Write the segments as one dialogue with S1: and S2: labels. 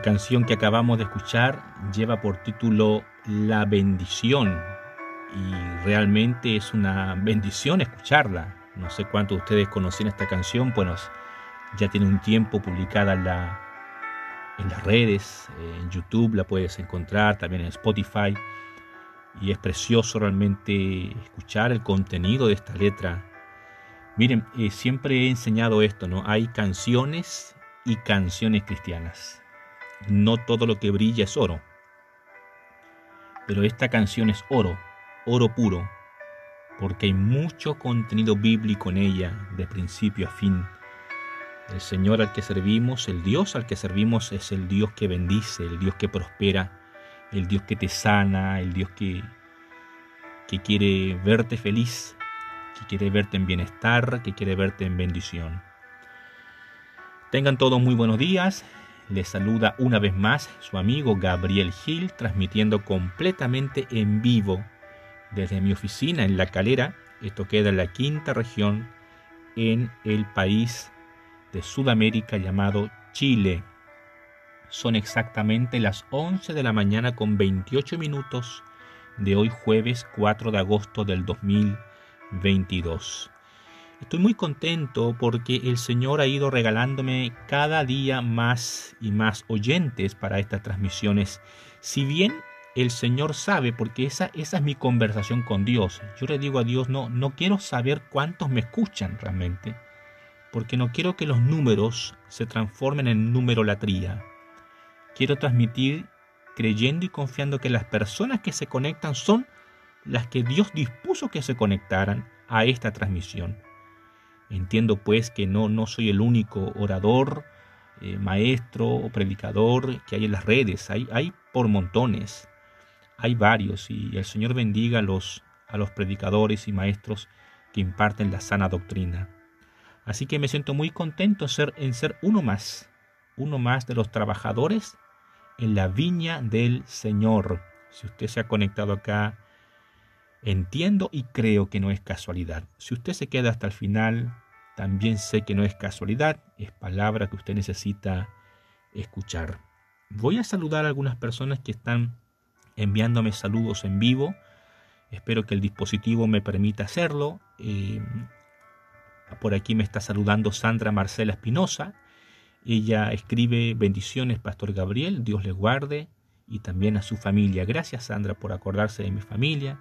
S1: La canción que acabamos de escuchar lleva por título La bendición y realmente es una bendición escucharla. No sé cuántos de ustedes conocían esta canción, bueno, ya tiene un tiempo publicada en, la, en las redes, en YouTube la puedes encontrar, también en Spotify y es precioso realmente escuchar el contenido de esta letra. Miren, eh, siempre he enseñado esto, ¿no? Hay canciones y canciones cristianas. No todo lo que brilla es oro. Pero esta canción es oro, oro puro, porque hay mucho contenido bíblico en ella, de principio a fin. El Señor al que servimos, el Dios al que servimos es el Dios que bendice, el Dios que prospera, el Dios que te sana, el Dios que, que quiere verte feliz, que quiere verte en bienestar, que quiere verte en bendición. Tengan todos muy buenos días. Les saluda una vez más su amigo Gabriel Gil, transmitiendo completamente en vivo desde mi oficina en La Calera. Esto queda en la quinta región en el país de Sudamérica llamado Chile. Son exactamente las 11 de la mañana con 28 minutos de hoy jueves 4 de agosto del 2022. Estoy muy contento porque el Señor ha ido regalándome cada día más y más oyentes para estas transmisiones. Si bien el Señor sabe, porque esa, esa es mi conversación con Dios. Yo le digo a Dios, no, no quiero saber cuántos me escuchan realmente, porque no quiero que los números se transformen en numerolatría. Quiero transmitir creyendo y confiando que las personas que se conectan son las que Dios dispuso que se conectaran a esta transmisión. Entiendo pues que no, no soy el único orador, eh, maestro o predicador que hay en las redes, hay, hay por montones, hay varios y el Señor bendiga a los, a los predicadores y maestros que imparten la sana doctrina. Así que me siento muy contento en ser, en ser uno más, uno más de los trabajadores en la viña del Señor. Si usted se ha conectado acá, entiendo y creo que no es casualidad. Si usted se queda hasta el final, también sé que no es casualidad, es palabra que usted necesita escuchar. Voy a saludar a algunas personas que están enviándome saludos en vivo. Espero que el dispositivo me permita hacerlo. Eh, por aquí me está saludando Sandra Marcela Espinosa. Ella escribe bendiciones, Pastor Gabriel, Dios le guarde y también a su familia. Gracias, Sandra, por acordarse de mi familia.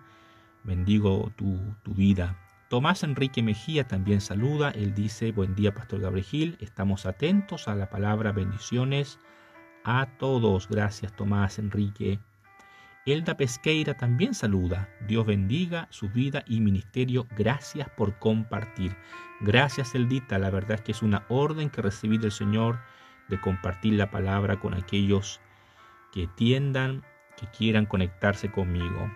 S1: Bendigo tu, tu vida. Tomás Enrique Mejía también saluda. Él dice, buen día, Pastor Gabriel. Estamos atentos a la palabra bendiciones a todos. Gracias, Tomás Enrique. Elda Pesqueira también saluda. Dios bendiga su vida y ministerio. Gracias por compartir. Gracias, Eldita. La verdad es que es una orden que recibí del Señor de compartir la palabra con aquellos que tiendan, que quieran conectarse conmigo.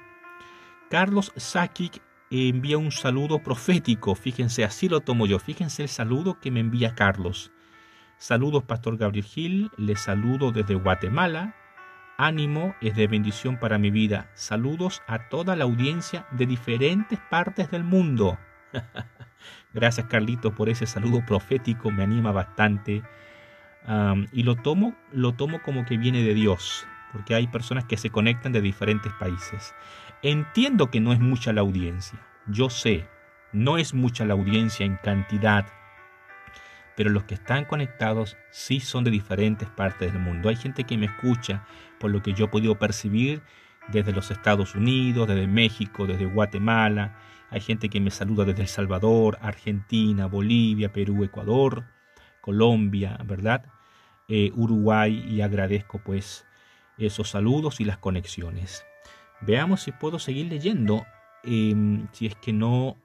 S1: Carlos Sakic envía un saludo profético. Fíjense, así lo tomo yo. Fíjense el saludo que me envía Carlos. Saludos, Pastor Gabriel Gil. Les saludo desde Guatemala. Ánimo es de bendición para mi vida. Saludos a toda la audiencia de diferentes partes del mundo. Gracias Carlitos por ese saludo profético, me anima bastante. y lo tomo, lo tomo como que viene de Dios, porque hay personas que se conectan de diferentes países. Entiendo que no es mucha la audiencia, yo sé, no es mucha la audiencia en cantidad, pero los que están conectados sí son de diferentes partes del mundo. Hay gente que me escucha, por lo que yo he podido percibir, desde los Estados Unidos, desde México, desde Guatemala. Hay gente que me saluda desde El Salvador, Argentina, Bolivia, Perú, Ecuador, Colombia, ¿verdad? Eh, Uruguay y agradezco pues esos saludos y las conexiones. Veamos si puedo seguir leyendo, em, si es que no,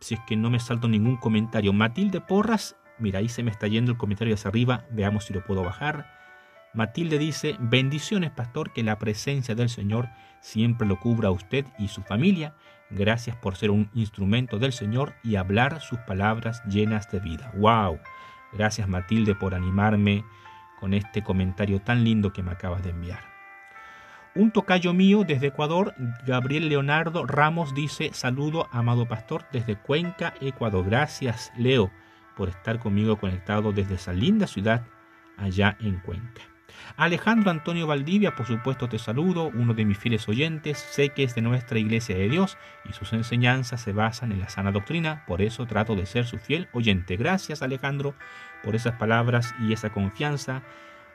S1: si es que no me salto ningún comentario. Matilde Porras Mira, ahí se me está yendo el comentario hacia arriba. Veamos si lo puedo bajar. Matilde dice, bendiciones pastor, que la presencia del Señor siempre lo cubra a usted y su familia. Gracias por ser un instrumento del Señor y hablar sus palabras llenas de vida. ¡Wow! Gracias Matilde por animarme con este comentario tan lindo que me acabas de enviar. Un tocayo mío desde Ecuador, Gabriel Leonardo Ramos, dice, saludo amado pastor desde Cuenca, Ecuador. Gracias Leo por estar conmigo conectado desde esa linda ciudad allá en Cuenca. Alejandro Antonio Valdivia, por supuesto te saludo, uno de mis fieles oyentes, sé que es de nuestra Iglesia de Dios y sus enseñanzas se basan en la sana doctrina, por eso trato de ser su fiel oyente. Gracias Alejandro por esas palabras y esa confianza.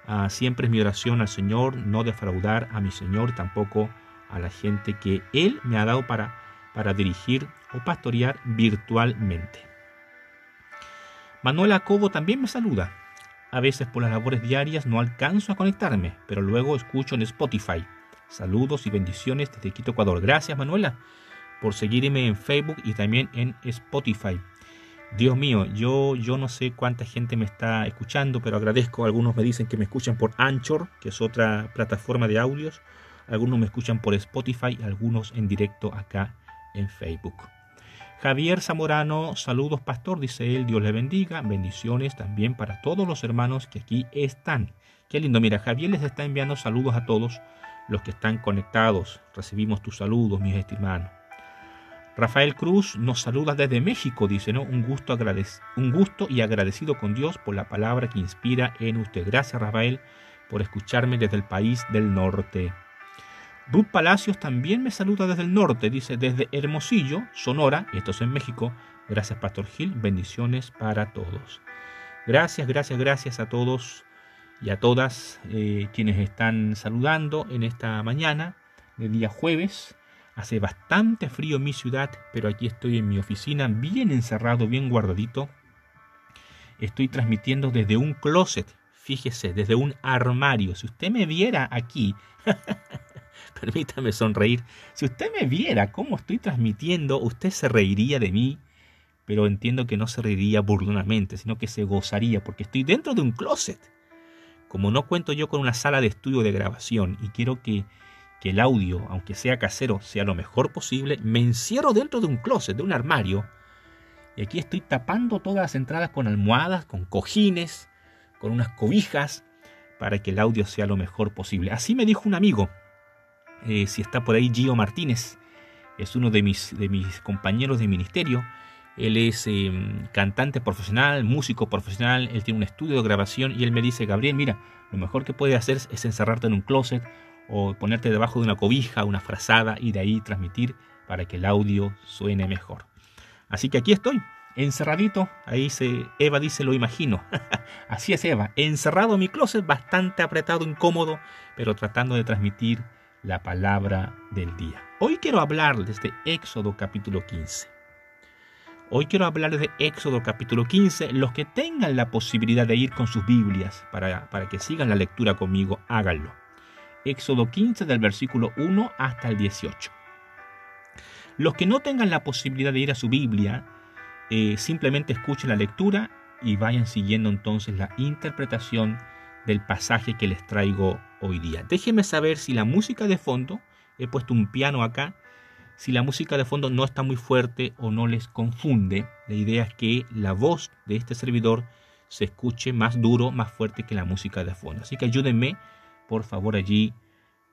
S1: Ah, siempre es mi oración al Señor no defraudar a mi Señor, tampoco a la gente que Él me ha dado para, para dirigir o pastorear virtualmente. Manuel Acobo también me saluda. A veces por las labores diarias no alcanzo a conectarme, pero luego escucho en Spotify. Saludos y bendiciones desde Quito, Ecuador. Gracias Manuela por seguirme en Facebook y también en Spotify. Dios mío, yo, yo no sé cuánta gente me está escuchando, pero agradezco. Algunos me dicen que me escuchan por Anchor, que es otra plataforma de audios. Algunos me escuchan por Spotify, algunos en directo acá en Facebook. Javier Zamorano, saludos pastor, dice él, Dios le bendiga, bendiciones también para todos los hermanos que aquí están. Qué lindo, mira, Javier les está enviando saludos a todos los que están conectados. Recibimos tus saludos, mis hermanos. Rafael Cruz nos saluda desde México, dice, ¿no? Un gusto, un gusto y agradecido con Dios por la palabra que inspira en usted. Gracias, Rafael, por escucharme desde el país del norte. Ruth Palacios también me saluda desde el norte, dice desde Hermosillo, Sonora, y esto es en México. Gracias, Pastor Gil, bendiciones para todos. Gracias, gracias, gracias a todos y a todas eh, quienes están saludando en esta mañana de día jueves. Hace bastante frío en mi ciudad, pero aquí estoy en mi oficina, bien encerrado, bien guardadito. Estoy transmitiendo desde un closet, fíjese, desde un armario. Si usted me viera aquí, Permítame sonreír. Si usted me viera cómo estoy transmitiendo, usted se reiría de mí, pero entiendo que no se reiría burlonamente, sino que se gozaría, porque estoy dentro de un closet. Como no cuento yo con una sala de estudio de grabación y quiero que, que el audio, aunque sea casero, sea lo mejor posible, me encierro dentro de un closet, de un armario, y aquí estoy tapando todas las entradas con almohadas, con cojines, con unas cobijas, para que el audio sea lo mejor posible. Así me dijo un amigo, eh, si está por ahí Gio Martínez, es uno de mis, de mis compañeros de ministerio. Él es em, cantante profesional, músico profesional, él tiene un estudio de grabación y él me dice, Gabriel, mira, lo mejor que puedes hacer es encerrarte en un closet o ponerte debajo de una cobija, una frazada y de ahí transmitir para que el audio suene mejor. Así que aquí estoy, encerradito, ahí se, Eva dice, lo imagino. Así es Eva, encerrado en mi closet, bastante apretado, incómodo, pero tratando de transmitir la palabra del día. Hoy quiero hablarles de Éxodo capítulo 15. Hoy quiero hablarles de Éxodo capítulo 15. Los que tengan la posibilidad de ir con sus Biblias para, para que sigan la lectura conmigo, háganlo. Éxodo 15 del versículo 1 hasta el 18. Los que no tengan la posibilidad de ir a su Biblia, eh, simplemente escuchen la lectura y vayan siguiendo entonces la interpretación del pasaje que les traigo hoy día. Déjenme saber si la música de fondo, he puesto un piano acá, si la música de fondo no está muy fuerte o no les confunde. La idea es que la voz de este servidor se escuche más duro, más fuerte que la música de fondo. Así que ayúdenme, por favor, allí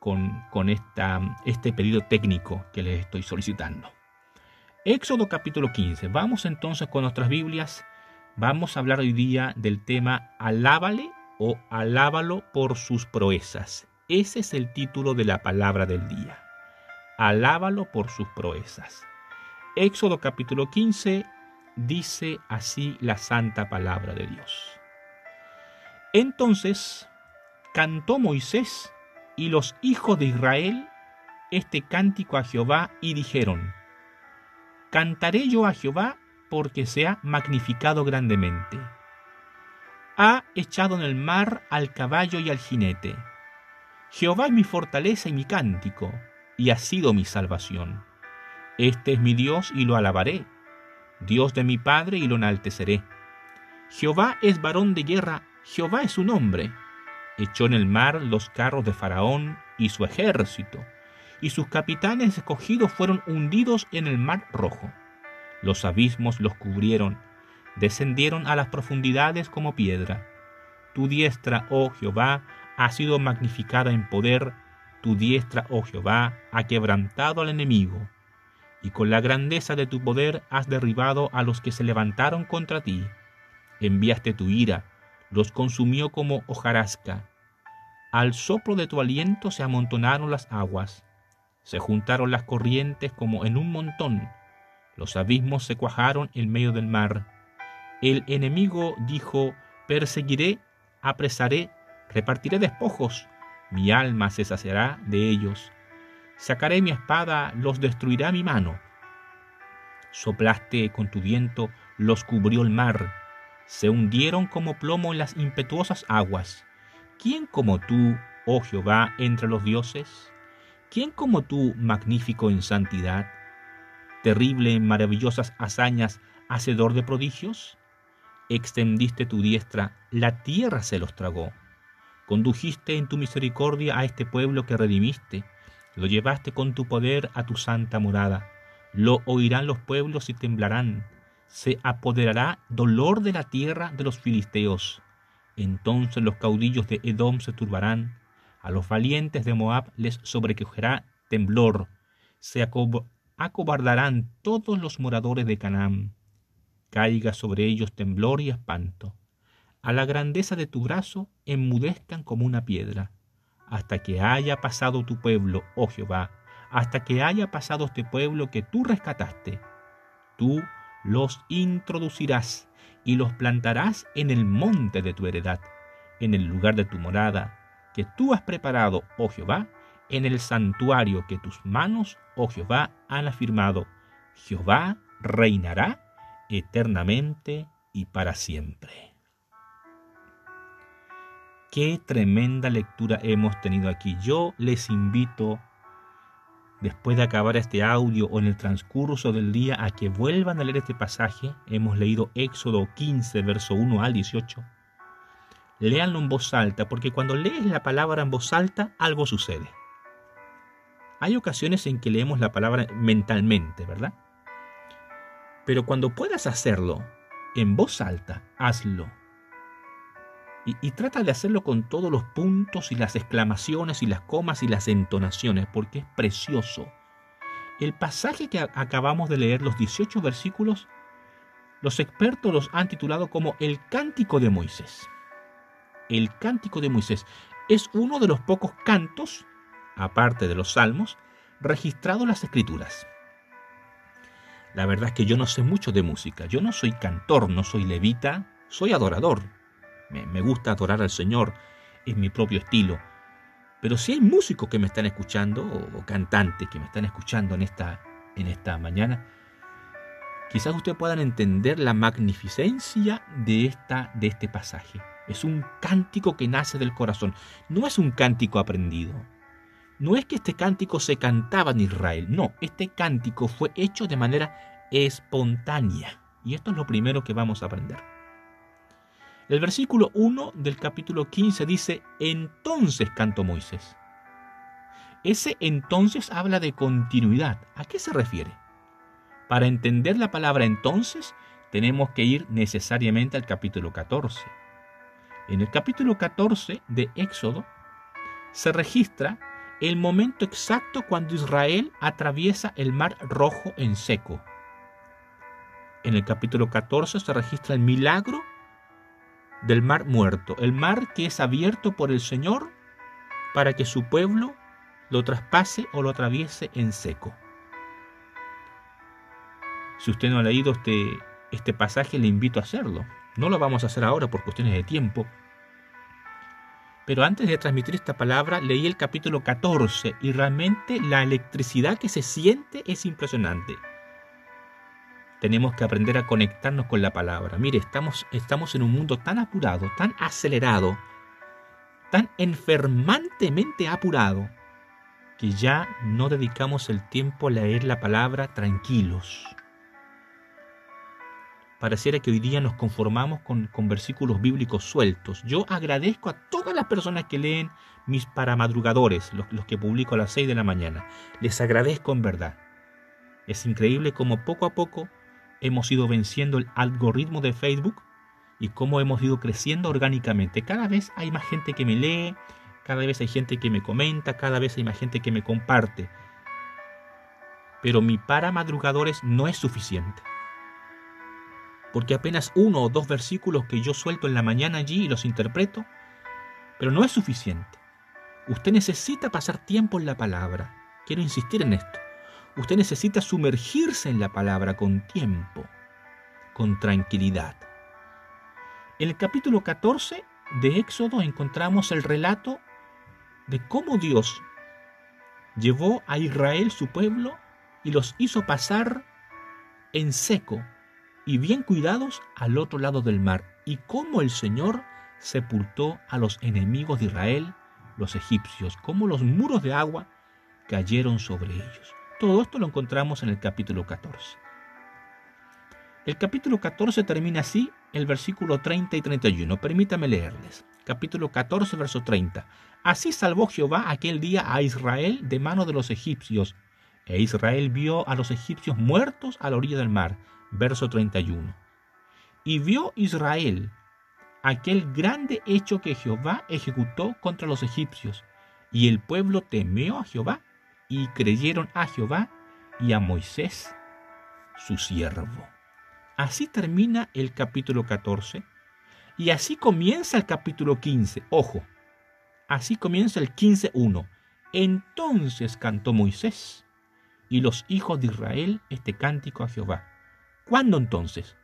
S1: con, con esta, este pedido técnico que les estoy solicitando. Éxodo capítulo 15. Vamos entonces con nuestras Biblias. Vamos a hablar hoy día del tema Alábale o alábalo por sus proezas. Ese es el título de la palabra del día. Alábalo por sus proezas. Éxodo capítulo 15 dice así la santa palabra de Dios. Entonces cantó Moisés y los hijos de Israel este cántico a Jehová y dijeron, Cantaré yo a Jehová porque se ha magnificado grandemente ha echado en el mar al caballo y al jinete. Jehová es mi fortaleza y mi cántico, y ha sido mi salvación. Este es mi Dios y lo alabaré, Dios de mi Padre y lo enalteceré. Jehová es varón de guerra, Jehová es su nombre. Echó en el mar los carros de Faraón y su ejército, y sus capitanes escogidos fueron hundidos en el mar rojo. Los abismos los cubrieron, descendieron a las profundidades como piedra. Tu diestra, oh Jehová, ha sido magnificada en poder, tu diestra, oh Jehová, ha quebrantado al enemigo, y con la grandeza de tu poder has derribado a los que se levantaron contra ti. Enviaste tu ira, los consumió como hojarasca. Al soplo de tu aliento se amontonaron las aguas, se juntaron las corrientes como en un montón, los abismos se cuajaron en medio del mar. El enemigo dijo, perseguiré, apresaré, repartiré despojos, mi alma se saciará de ellos. Sacaré mi espada, los destruirá mi mano. Soplaste con tu viento, los cubrió el mar. Se hundieron como plomo en las impetuosas aguas. ¿Quién como tú, oh Jehová, entre los dioses? ¿Quién como tú, magnífico en santidad? Terrible en maravillosas hazañas, hacedor de prodigios? Extendiste tu diestra, la tierra se los tragó. Condujiste en tu misericordia a este pueblo que redimiste lo llevaste con tu poder a tu santa morada. Lo oirán los pueblos y temblarán. Se apoderará dolor de la tierra de los filisteos. Entonces los caudillos de Edom se turbarán. A los valientes de Moab les sobrecogerá temblor. Se acobardarán todos los moradores de Canaán. Caiga sobre ellos temblor y espanto. A la grandeza de tu brazo enmudezcan como una piedra hasta que haya pasado tu pueblo, oh Jehová, hasta que haya pasado este pueblo que tú rescataste. Tú los introducirás y los plantarás en el monte de tu heredad, en el lugar de tu morada, que tú has preparado, oh Jehová, en el santuario que tus manos, oh Jehová, han afirmado. Jehová reinará eternamente y para siempre. Qué tremenda lectura hemos tenido aquí. Yo les invito, después de acabar este audio o en el transcurso del día, a que vuelvan a leer este pasaje. Hemos leído Éxodo 15, verso 1 al 18. Léanlo en voz alta, porque cuando lees la palabra en voz alta, algo sucede. Hay ocasiones en que leemos la palabra mentalmente, ¿verdad? Pero cuando puedas hacerlo en voz alta, hazlo y, trata de hacerlo con todos los puntos y las exclamaciones y las comas y las entonaciones, porque es precioso. El pasaje que acabamos de leer, los 18 versículos, los expertos los han titulado como el Cántico de Moisés. El Cántico de Moisés es uno de los pocos cantos, aparte de los salmos, registrados en las escrituras. La verdad es que yo no sé mucho de música, yo no soy cantor, no soy levita, soy adorador, me, gusta adorar al Señor, es mi propio estilo. Pero si hay músicos que me están escuchando o, cantantes que me están escuchando en esta, en esta mañana, quizás ustedes puedan entender la magnificencia de, esta, de este pasaje. Es un cántico que nace del corazón, no es un cántico aprendido. No es que este cántico se cantaba en Israel, no, este cántico fue hecho de manera espontánea. Y esto es lo primero que vamos a aprender. El versículo 1 del capítulo 15 dice, entonces cantó Moisés. Ese entonces habla de continuidad. ¿A qué se refiere? Para entender la palabra entonces, tenemos que ir necesariamente al capítulo 14. En el capítulo 14 de Éxodo se registra el momento exacto cuando Israel atraviesa el mar rojo en seco. En el capítulo 14 se registra el milagro del mar muerto, el mar que es abierto por el Señor para que su pueblo lo traspase o lo atraviese en seco. Si usted no ha leído este, este pasaje, le invito a hacerlo. No lo vamos a hacer ahora por cuestiones de tiempo. Pero antes de transmitir esta palabra, leí el capítulo 14 y realmente la electricidad que se siente es impresionante tenemos que aprender a conectarnos con la palabra. Mire, estamos, estamos en un mundo tan apurado, tan acelerado, tan enfermantemente apurado, que ya no dedicamos el tiempo a leer la palabra tranquilos. Pareciera que hoy día nos conformamos con, con versículos bíblicos sueltos. Yo agradezco a todas las personas que leen mis paramadrugadores, los, los que publico a las 6 de la mañana. Les agradezco en verdad. Es increíble cómo poco a poco hemos ido venciendo el algoritmo de Facebook y cómo hemos ido creciendo orgánicamente. Cada vez hay más gente que me lee, cada vez hay gente que me comenta, cada vez hay más gente que me comparte. Pero mi para madrugadores no es suficiente. Porque apenas uno o dos versículos que yo suelto en la mañana allí y los interpreto, pero no es suficiente. Usted necesita pasar tiempo en la palabra. Quiero insistir en esto. Usted necesita sumergirse en la palabra con tiempo, con tranquilidad. En el capítulo 14 de Éxodo encontramos el relato de cómo Dios llevó a Israel su pueblo y los hizo pasar en seco y bien cuidados al otro lado del mar, y cómo el Señor sepultó a los enemigos de Israel, los egipcios, cómo los muros de agua cayeron sobre ellos. Todo esto lo encontramos en el capítulo 14. El capítulo 14 termina así el versículo 30 y 31. Permítame leerles. Capítulo 14, verso 30. Así salvó Jehová aquel día a Israel de mano de los egipcios, e Israel vio a los egipcios muertos a la orilla del mar. Verso 31. Y vio Israel aquel grande hecho que Jehová ejecutó contra los egipcios, y el pueblo temió a Jehová, y creyeron a Jehová y a Moisés, su siervo. Así termina el capítulo 14 y así comienza el capítulo 15. Ojo, así comienza el 15.1. Entonces cantó Moisés y los hijos de Israel este cántico a Jehová. ¿Cuándo entonces?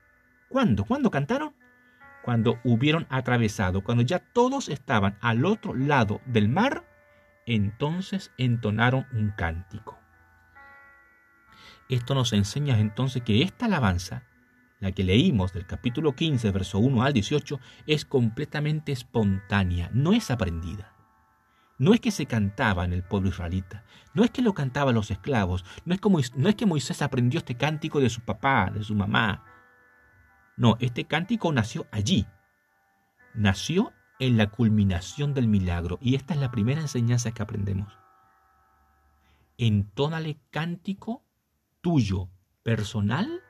S1: ¿Cuándo? ¿Cuándo cantaron? Cuando hubieron atravesado, cuando ya todos estaban al otro lado del mar, entonces entonaron un cántico. Esto nos enseña entonces que esta alabanza la que leímos del capítulo 15, verso 1 al 18, es completamente espontánea, no es aprendida. No es que se cantaba en el pueblo israelita, no es que lo cantaban los esclavos, no es, como, no es que Moisés aprendió este cántico de su papá, de su mamá. No, este cántico nació allí. Nació en la culminación del milagro y esta es la primera enseñanza que aprendemos. Entónale cántico tuyo, personal,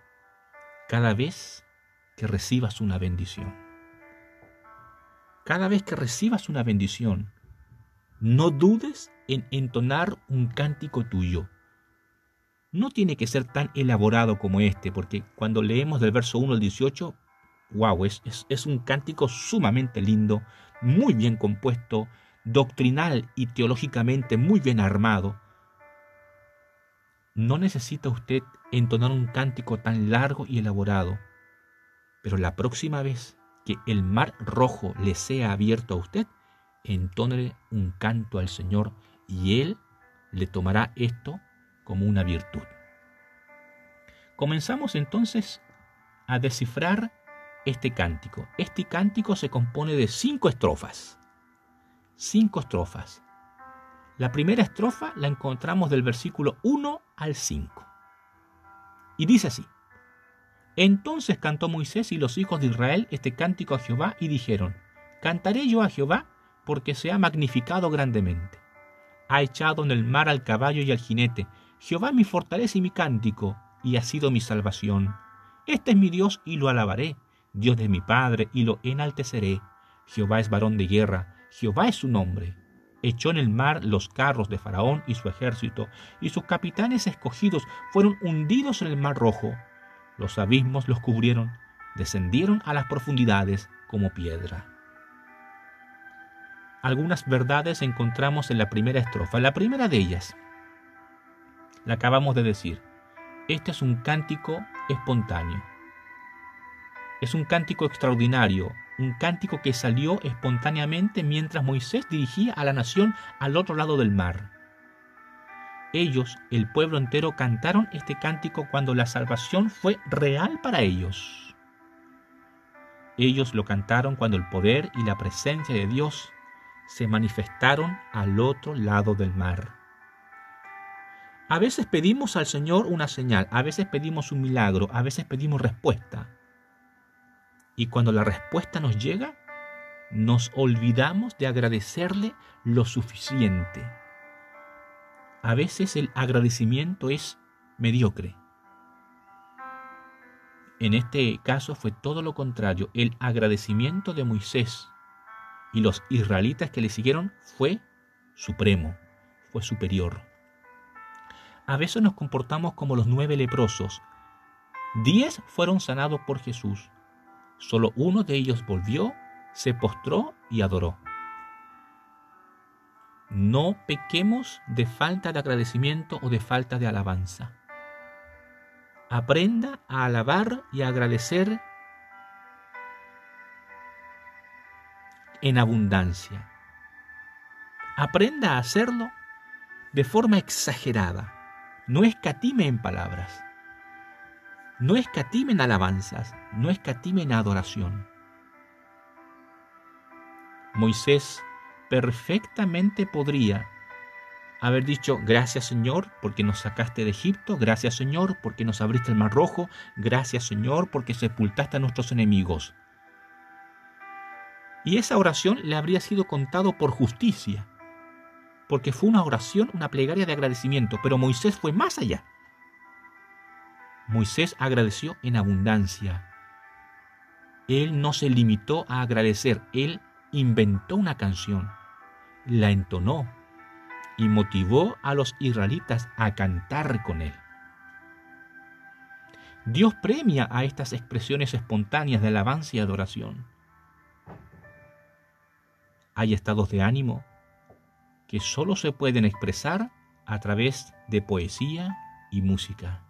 S1: cada vez que recibas una bendición. Cada vez que recibas una bendición, no dudes en entonar un cántico tuyo. No tiene que ser tan elaborado como este, porque cuando leemos del verso 1 al 18, wow, es, es, un cántico sumamente lindo, muy bien compuesto, doctrinal y teológicamente muy bien armado. No necesita usted entonar un cántico tan largo y elaborado, pero la próxima vez que el mar rojo le sea abierto a usted, entónele un canto al Señor y Él le tomará esto como una virtud. Comenzamos entonces a descifrar este cántico. Este cántico se compone de cinco estrofas. Cinco estrofas. La primera estrofa la encontramos del versículo 1 al 5. Y dice así, Entonces cantó Moisés y los hijos de Israel este cántico a Jehová y dijeron, Cantaré yo a Jehová porque se ha magnificado grandemente. Ha echado en el mar al caballo y al jinete. Jehová mi fortaleza y mi cántico, y ha sido mi salvación. Este es mi Dios y lo alabaré, Dios de mi Padre y lo enalteceré. Jehová es varón de guerra, Jehová es su nombre echó en el mar los carros de Faraón y su ejército, y sus capitanes escogidos fueron hundidos en el mar rojo. Los abismos los cubrieron, descendieron a las profundidades como piedra. Algunas verdades encontramos en la primera estrofa. La primera de ellas, la acabamos de decir, este es un cántico espontáneo. Es un cántico extraordinario, un cántico que salió espontáneamente mientras Moisés dirigía a la nación al otro lado del mar. Ellos, el pueblo entero, cantaron este cántico cuando la salvación fue real para ellos. Ellos lo cantaron cuando el poder y la presencia de Dios se manifestaron al otro lado del mar. A veces pedimos al Señor una señal, a veces pedimos un milagro, a veces pedimos respuesta. Y cuando la respuesta nos llega, nos olvidamos de agradecerle lo suficiente. A veces el agradecimiento es mediocre. En este caso fue todo lo contrario. El agradecimiento de Moisés y los israelitas que le siguieron fue supremo, fue superior. A veces nos comportamos como los nueve leprosos. Diez fueron sanados por Jesús Solo uno de ellos volvió, se postró y adoró. no pequemos de falta de agradecimiento o de falta de alabanza. Aprenda a alabar y a agradecer en abundancia. Aprenda a hacerlo de forma exagerada. No escatime en palabras. No escatime en alabanzas. No escatime en adoración. Moisés perfectamente podría haber dicho, gracias Señor porque nos sacaste de Egipto, gracias Señor porque nos abriste el mar rojo, gracias Señor porque sepultaste a nuestros enemigos. Y esa oración le habría sido contado por justicia, porque fue una oración, una plegaria de agradecimiento, pero Moisés fue más allá. Moisés agradeció en abundancia. Él no se limitó a agradecer, él inventó una canción, la entonó y motivó a los israelitas a cantar con él. Dios premia a estas expresiones espontáneas de alabanza y adoración. Hay estados de ánimo que solo se pueden expresar a través de poesía y música.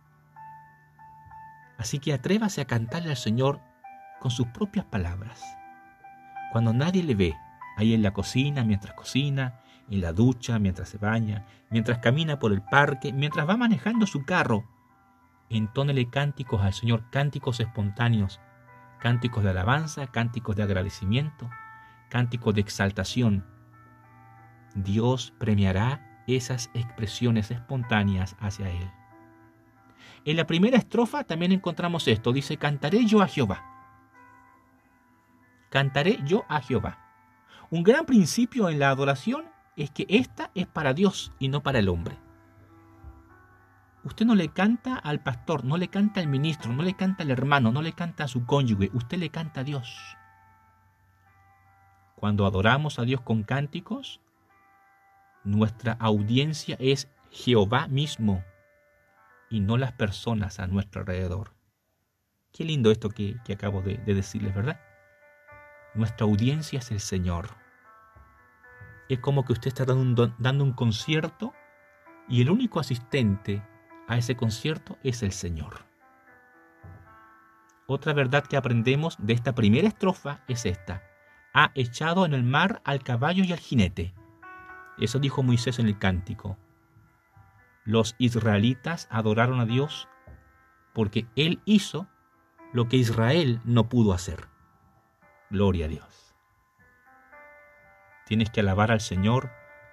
S1: Así que atrévase a cantarle al Señor con sus propias palabras cuando nadie le ve, ahí en la cocina mientras cocina, en la ducha mientras se baña, mientras camina por el parque, mientras va manejando su carro, entónele cánticos al Señor, cánticos espontáneos, cánticos de alabanza, cánticos de agradecimiento, cánticos de exaltación. Dios premiará esas expresiones espontáneas hacia Él. En la primera estrofa también encontramos esto, dice, cantaré yo a Jehová cantaré yo a Jehová. Un gran principio en la adoración es que esta es para Dios y no para el hombre. Usted no le canta al pastor, no le canta al ministro, no le canta al hermano, no le canta a su cónyuge, usted le canta a Dios. Cuando adoramos a Dios con cánticos, nuestra audiencia es Jehová mismo y no las personas a nuestro alrededor. Qué lindo esto que, acabo de decirles, ¿verdad? Nuestra audiencia es el Señor. Es como que usted está dando, dando un concierto y el único asistente a ese concierto es el Señor. Otra verdad que aprendemos de esta primera estrofa es esta. Ha echado en el mar al caballo y al jinete. Eso dijo Moisés en el cántico. Los israelitas adoraron a Dios porque Él hizo lo que Israel no pudo hacer. Gloria a Dios. Tienes que alabar al Señor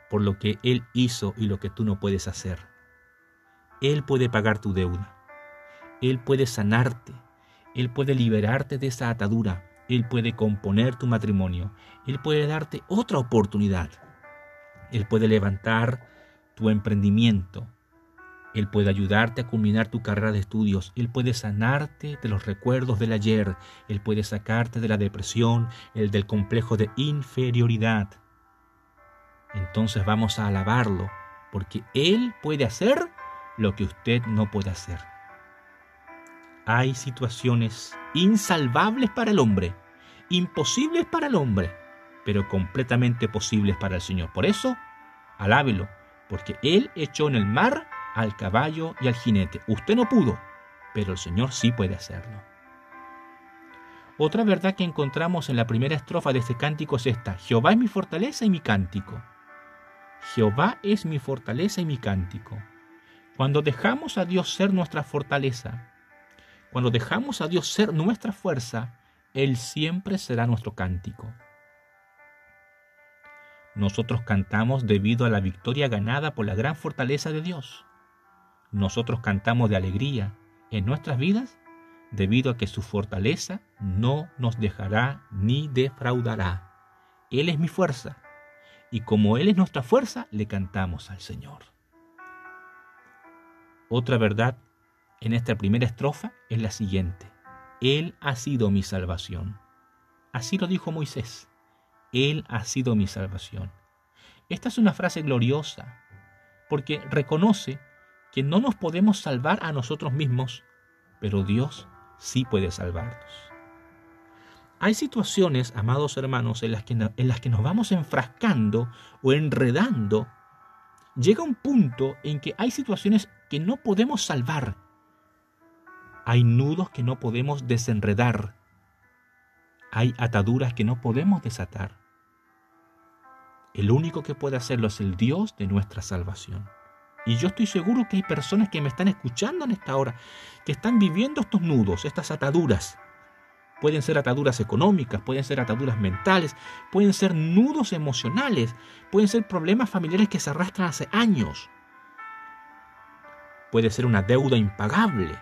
S1: por lo que Él hizo y lo que tú no puedes hacer. Él puede pagar tu deuda. Él puede sanarte. Él puede liberarte de esa atadura. Él puede componer tu matrimonio. Él puede darte otra oportunidad. Él puede levantar tu emprendimiento. Él puede ayudarte a culminar tu carrera de estudios. Él puede sanarte de los recuerdos del ayer. Él puede sacarte de la depresión, el del complejo de inferioridad. Entonces vamos a alabarlo, porque Él puede hacer lo que usted no puede hacer. Hay situaciones insalvables para el hombre, imposibles para el hombre, pero completamente posibles para el Señor. Por eso, alábelo, porque Él echó en el mar al caballo y al jinete. Usted no pudo, pero el Señor sí puede hacerlo. Otra verdad que encontramos en la primera estrofa de este cántico es esta. Jehová es mi fortaleza y mi cántico. Jehová es mi fortaleza y mi cántico. Cuando dejamos a Dios ser nuestra fortaleza, cuando dejamos a Dios ser nuestra fuerza, Él siempre será nuestro cántico. Nosotros cantamos debido a la victoria ganada por la gran fortaleza de Dios nosotros cantamos de alegría en nuestras vidas debido a que su fortaleza no nos dejará ni defraudará. Él es mi fuerza y como Él es nuestra fuerza, le cantamos al Señor. Otra verdad en esta primera estrofa es la siguiente. Él ha sido mi salvación. Así lo dijo Moisés. Él ha sido mi salvación. Esta es una frase gloriosa porque reconoce que no nos podemos salvar a nosotros mismos, pero Dios sí puede salvarnos. hay situaciones, amados hermanos, en las, que, en las que nos vamos enfrascando o enredando. Llega un punto en que hay situaciones que no podemos salvar. Hay nudos que no podemos desenredar. Hay ataduras que no podemos desatar. El único que puede hacerlo es el Dios de nuestra salvación. Y yo estoy seguro que hay personas que me están escuchando en esta hora, que están viviendo estos nudos, estas ataduras. Pueden ser ataduras económicas, pueden ser ataduras mentales, pueden ser nudos emocionales, pueden ser problemas familiares que se arrastran hace años. Puede ser una deuda impagable.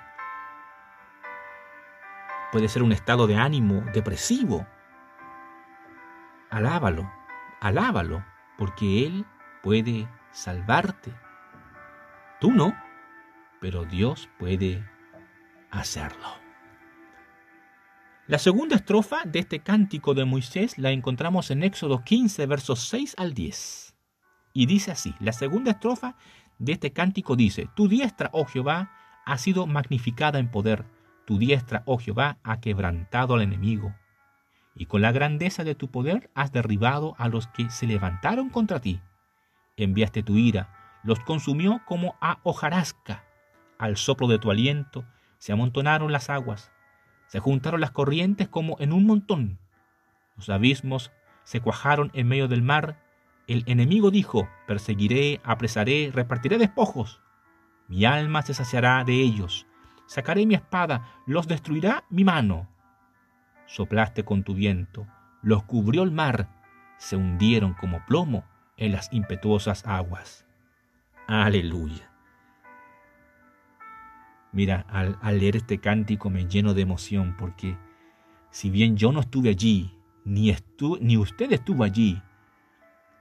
S1: Puede ser un estado de ánimo depresivo. Alábalo, alábalo, porque Él puede salvarte. Tú no, pero Dios puede hacerlo. La segunda estrofa de este cántico de Moisés la encontramos en Éxodo 15, versos 6 al 10. Y dice así, la segunda estrofa de este cántico dice, Tu diestra, oh Jehová, ha sido magnificada en poder, tu diestra, oh Jehová, ha quebrantado al enemigo. Y con la grandeza de tu poder has derribado a los que se levantaron contra ti. Enviaste tu ira, los consumió como a hojarasca. Al soplo de tu aliento se amontonaron las aguas, se juntaron las corrientes como en un montón. Los abismos se cuajaron en medio del mar. El enemigo dijo, perseguiré, apresaré, repartiré despojos. Mi alma se saciará de ellos. Sacaré mi espada, los destruirá mi mano. Soplaste con tu viento, los cubrió el mar, se hundieron como plomo en las impetuosas aguas. Aleluya. Mira, al, leer este cántico me lleno de emoción porque si bien yo no estuve allí, ni, ni usted estuvo allí,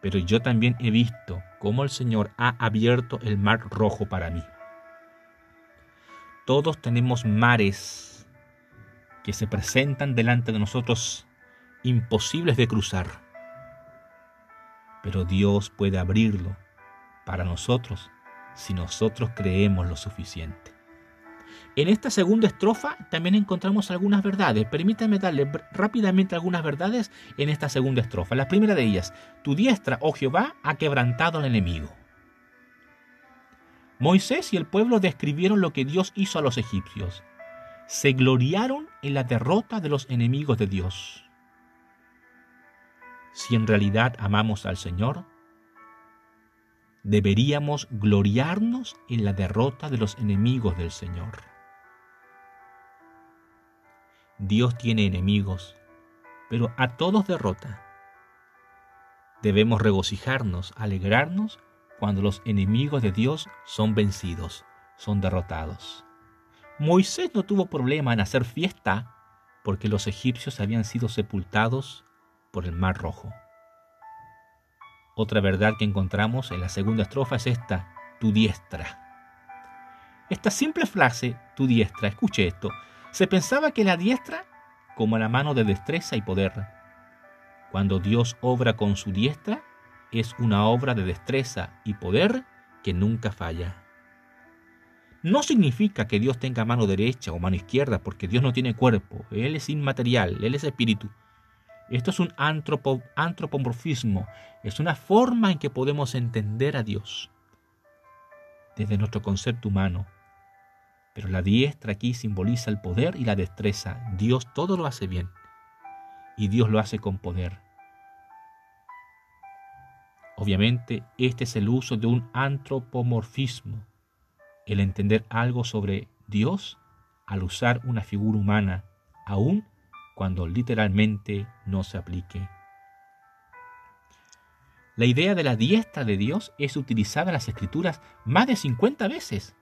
S1: pero yo también he visto cómo el Señor ha abierto el mar rojo para mí. Todos tenemos mares que se presentan delante de nosotros imposibles de cruzar, pero Dios puede abrirlo para nosotros si nosotros creemos lo suficiente. En esta segunda estrofa también encontramos algunas verdades. Permítame darle rápidamente algunas verdades en esta segunda estrofa. La primera de ellas, tu diestra, oh Jehová, ha quebrantado al enemigo. Moisés y el pueblo describieron lo que Dios hizo a los egipcios. Se gloriaron en la derrota de los enemigos de Dios. Si en realidad amamos al Señor, deberíamos gloriarnos en la derrota de los enemigos del Señor. Dios tiene enemigos, pero a todos derrota. Debemos regocijarnos, alegrarnos cuando los enemigos de Dios son vencidos, son derrotados. Moisés no tuvo problema en hacer fiesta porque los egipcios habían sido sepultados por el Mar Rojo. Otra verdad que encontramos en la segunda estrofa es esta, tu diestra. Esta simple frase, tu diestra, escuche esto, se pensaba que la diestra como la mano de destreza y poder. Cuando Dios obra con su diestra, es una obra de destreza y poder que nunca falla. No significa que Dios tenga mano derecha o mano izquierda, porque Dios no tiene cuerpo, Él es inmaterial, Él es espíritu. Esto es un antropomorfismo, es una forma en que podemos entender a Dios desde nuestro concepto humano. Pero la diestra aquí simboliza el poder y la destreza. Dios todo lo hace bien y Dios lo hace con poder. Obviamente, este es el uso de un antropomorfismo, el entender algo sobre Dios al usar una figura humana, aún cuando literalmente no se aplique. La idea de la diestra de Dios es utilizada en las Escrituras más de 50 veces,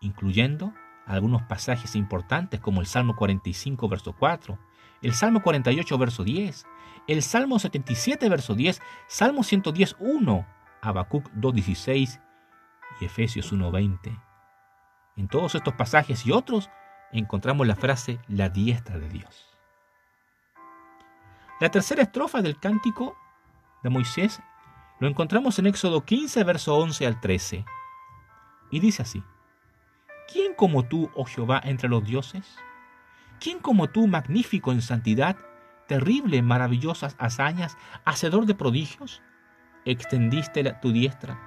S1: incluyendo algunos pasajes importantes como el Salmo 45, verso 4, el Salmo 48, verso 10, el Salmo 77, verso 10, Salmo 110, 1, Habacuc 2.16 y Efesios 1.20. En todos estos pasajes y otros encontramos la frase la diestra de Dios. La tercera estrofa del cántico de Moisés lo encontramos en Éxodo 15, verso 11 al 13. Y dice así, ¿quién como tú, oh Jehová, entre los dioses? ¿Quién como tú, magnífico en santidad, terrible, maravillosas hazañas, hacedor de prodigios? Extendiste tu diestra,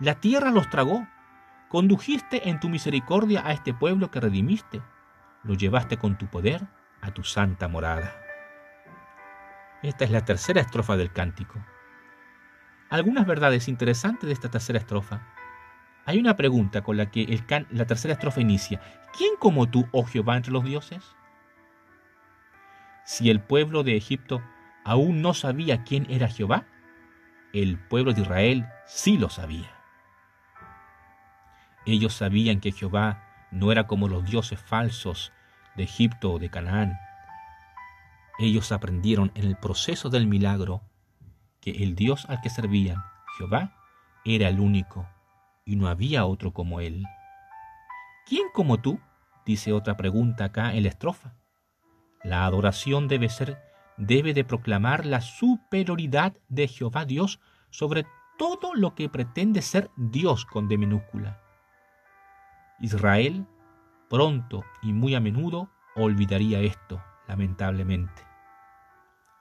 S1: la tierra los tragó, condujiste en tu misericordia a este pueblo que redimiste, lo llevaste con tu poder a tu santa morada. Esta es la tercera estrofa del cántico. Algunas verdades interesantes de esta tercera estrofa. Hay una pregunta con la que la tercera estrofa inicia. ¿Quién como tú, oh Jehová, entre los dioses? Si el pueblo de Egipto aún no sabía quién era Jehová, el pueblo de Israel sí lo sabía. Ellos sabían que Jehová no era como los dioses falsos de Egipto o de Canaán. Ellos aprendieron en el proceso del milagro que el Dios al que servían, Jehová, era el único y no había otro como él. ¿Quién como tú? dice otra pregunta acá en la estrofa. La adoración debe ser, debe de proclamar la superioridad de Jehová Dios sobre todo lo que pretende ser Dios con D minúscula. Israel pronto y muy a menudo olvidaría esto, lamentablemente.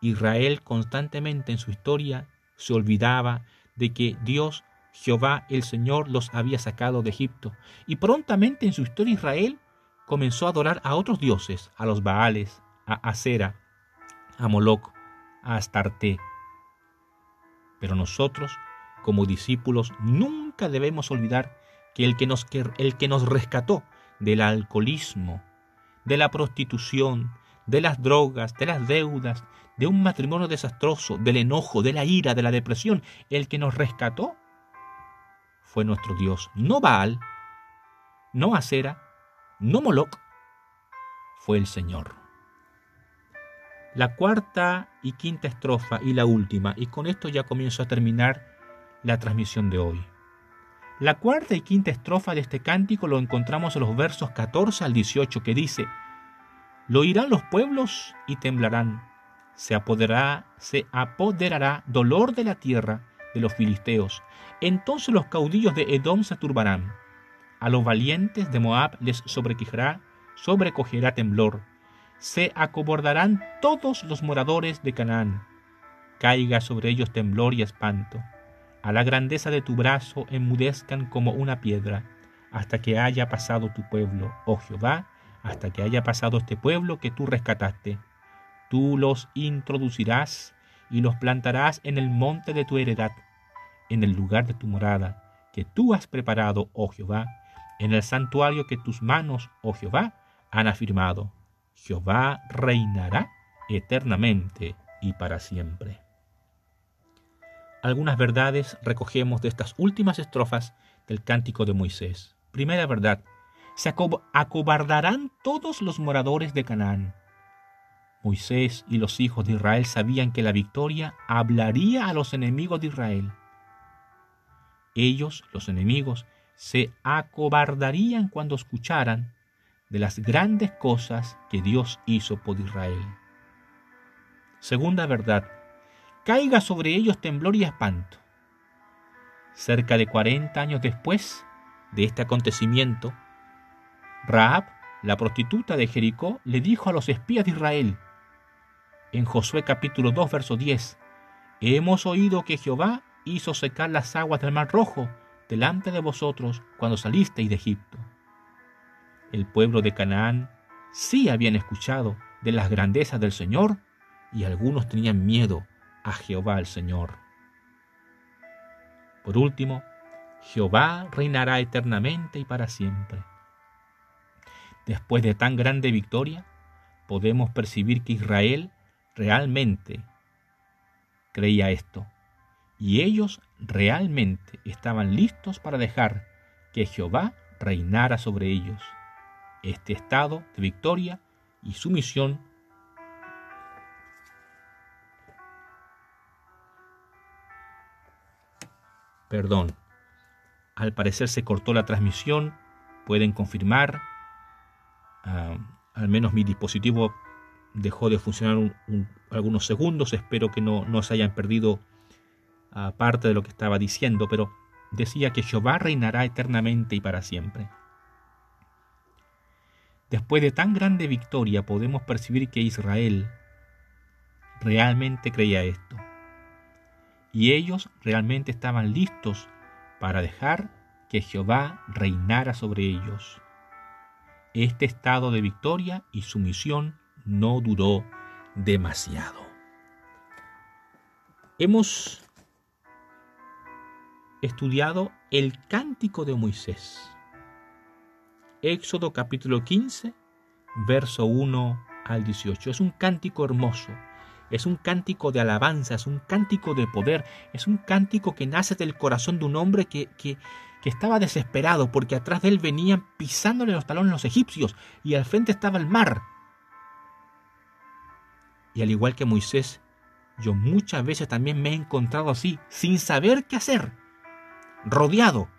S1: Israel constantemente en su historia se olvidaba de que Dios, Jehová el Señor, los había sacado de Egipto. Y prontamente en su historia Israel comenzó a adorar a otros dioses, a los Baales, a Acera, a Moloc, a Astarte. Pero nosotros, como discípulos, nunca debemos olvidar que el que nos, el que nos rescató del alcoholismo, de la prostitución, de las drogas, de las deudas, de un matrimonio desastroso, del enojo, de la ira, de la depresión, el que nos rescató fue nuestro Dios, no Baal, no Acera, no Moloc, fue el Señor. La cuarta y quinta estrofa y la última, y con esto ya comienzo a terminar la transmisión de hoy. La cuarta y quinta estrofa de este cántico lo encontramos en los versos 14 al 18 que dice, Lo oirán los pueblos y temblarán, se apoderará, se apoderará dolor de la tierra de los filisteos. Entonces los caudillos de Edom se turbarán. A los valientes de Moab les sobrecogerá, sobrecogerá temblor. Se acobordarán todos los moradores de Canaán. Caiga sobre ellos temblor y espanto a la grandeza de tu brazo enmudezcan como una piedra, hasta que haya pasado tu pueblo, oh Jehová, hasta que haya pasado este pueblo que tú rescataste. Tú los introducirás y los plantarás en el monte de tu heredad, en el lugar de tu morada, que tú has preparado, oh Jehová, en el santuario que tus manos, oh Jehová, han afirmado. Jehová reinará eternamente y para siempre. Algunas verdades recogemos de estas últimas estrofas del cántico de Moisés. Primera verdad, se acobardarán todos los moradores de Canaán. Moisés y los hijos de Israel sabían que la victoria hablaría a los enemigos de Israel. Ellos, los enemigos, se acobardarían cuando escucharan de las grandes cosas que Dios hizo por Israel. Segunda verdad, caiga sobre ellos temblor y espanto. Cerca de cuarenta años después de este acontecimiento, Raab, la prostituta de Jericó, le dijo a los espías de Israel, en Josué capítulo 2, verso 10, Hemos oído que Jehová hizo secar las aguas del mar rojo delante de vosotros cuando salisteis de Egipto. El pueblo de Canaán sí habían escuchado de las grandezas del Señor y algunos tenían miedo a Jehová el Señor. Por último, Jehová reinará eternamente y para siempre. Después de tan grande victoria, podemos percibir que Israel realmente creía esto, y ellos realmente estaban listos para dejar que Jehová reinara sobre ellos. Este estado de victoria y sumisión Perdón. Al parecer se cortó la transmisión. Pueden confirmar. Ah, al menos mi dispositivo dejó de funcionar algunos segundos. Espero que no, se hayan perdido ah, parte de lo que estaba diciendo. Pero decía que Jehová reinará eternamente y para siempre. Después de tan grande victoria podemos percibir que Israel realmente creía esto. Y ellos realmente estaban listos para dejar que Jehová reinara sobre ellos. Este estado de victoria y sumisión no duró demasiado. Hemos estudiado el cántico de Moisés. Éxodo capítulo 15, verso 1 al 18. Es un cántico hermoso, es un cántico de alabanza, es un cántico de poder, es un cántico que nace del corazón de un hombre que, que, que estaba desesperado porque atrás de él venían pisándole los talones los egipcios y al frente estaba el mar. Y al igual que Moisés, yo muchas veces también me he encontrado así, sin saber qué hacer, rodeado.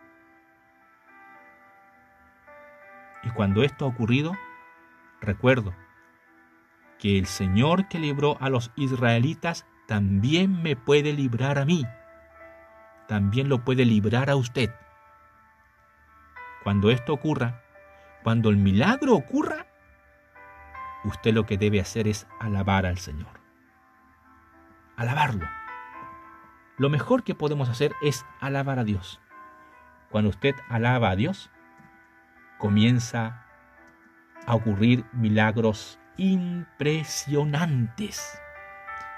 S1: Y cuando esto ha ocurrido, recuerdo que el Señor que libró a los israelitas también me puede librar a mí. También lo puede librar a usted. Cuando esto ocurra, cuando el milagro ocurra, usted lo que debe hacer es alabar al Señor. Alabarlo. Lo mejor que podemos hacer es alabar a Dios. Cuando usted alaba a Dios, comienza a ocurrir milagros impresionantes.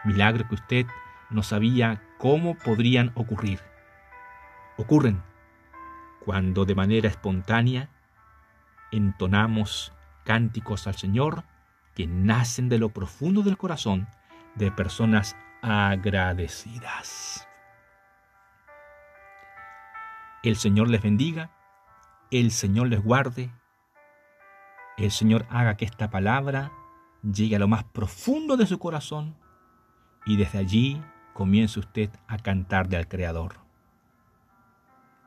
S1: Milagros que usted no sabía cómo podrían ocurrir. Ocurren cuando de manera espontánea entonamos cánticos al Señor que nacen de lo profundo del corazón de personas agradecidas. El Señor les bendiga, el Señor les guarde, el Señor haga que esta palabra llegue a lo más profundo de su corazón y desde allí comience usted a cantarle al Creador.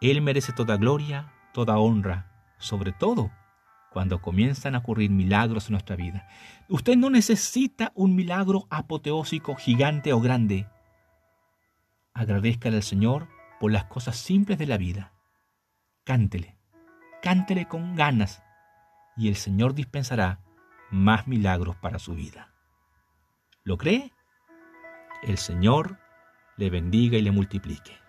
S1: Él merece toda gloria, toda honra, sobre todo cuando comienzan a ocurrir milagros en nuestra vida. Usted no necesita un milagro apoteósico, gigante o grande. Agradezcale al Señor por las cosas simples de la vida. Cántele, cántele con ganas y el Señor dispensará más milagros para su vida. ¿Lo cree? El Señor le bendiga y le multiplique.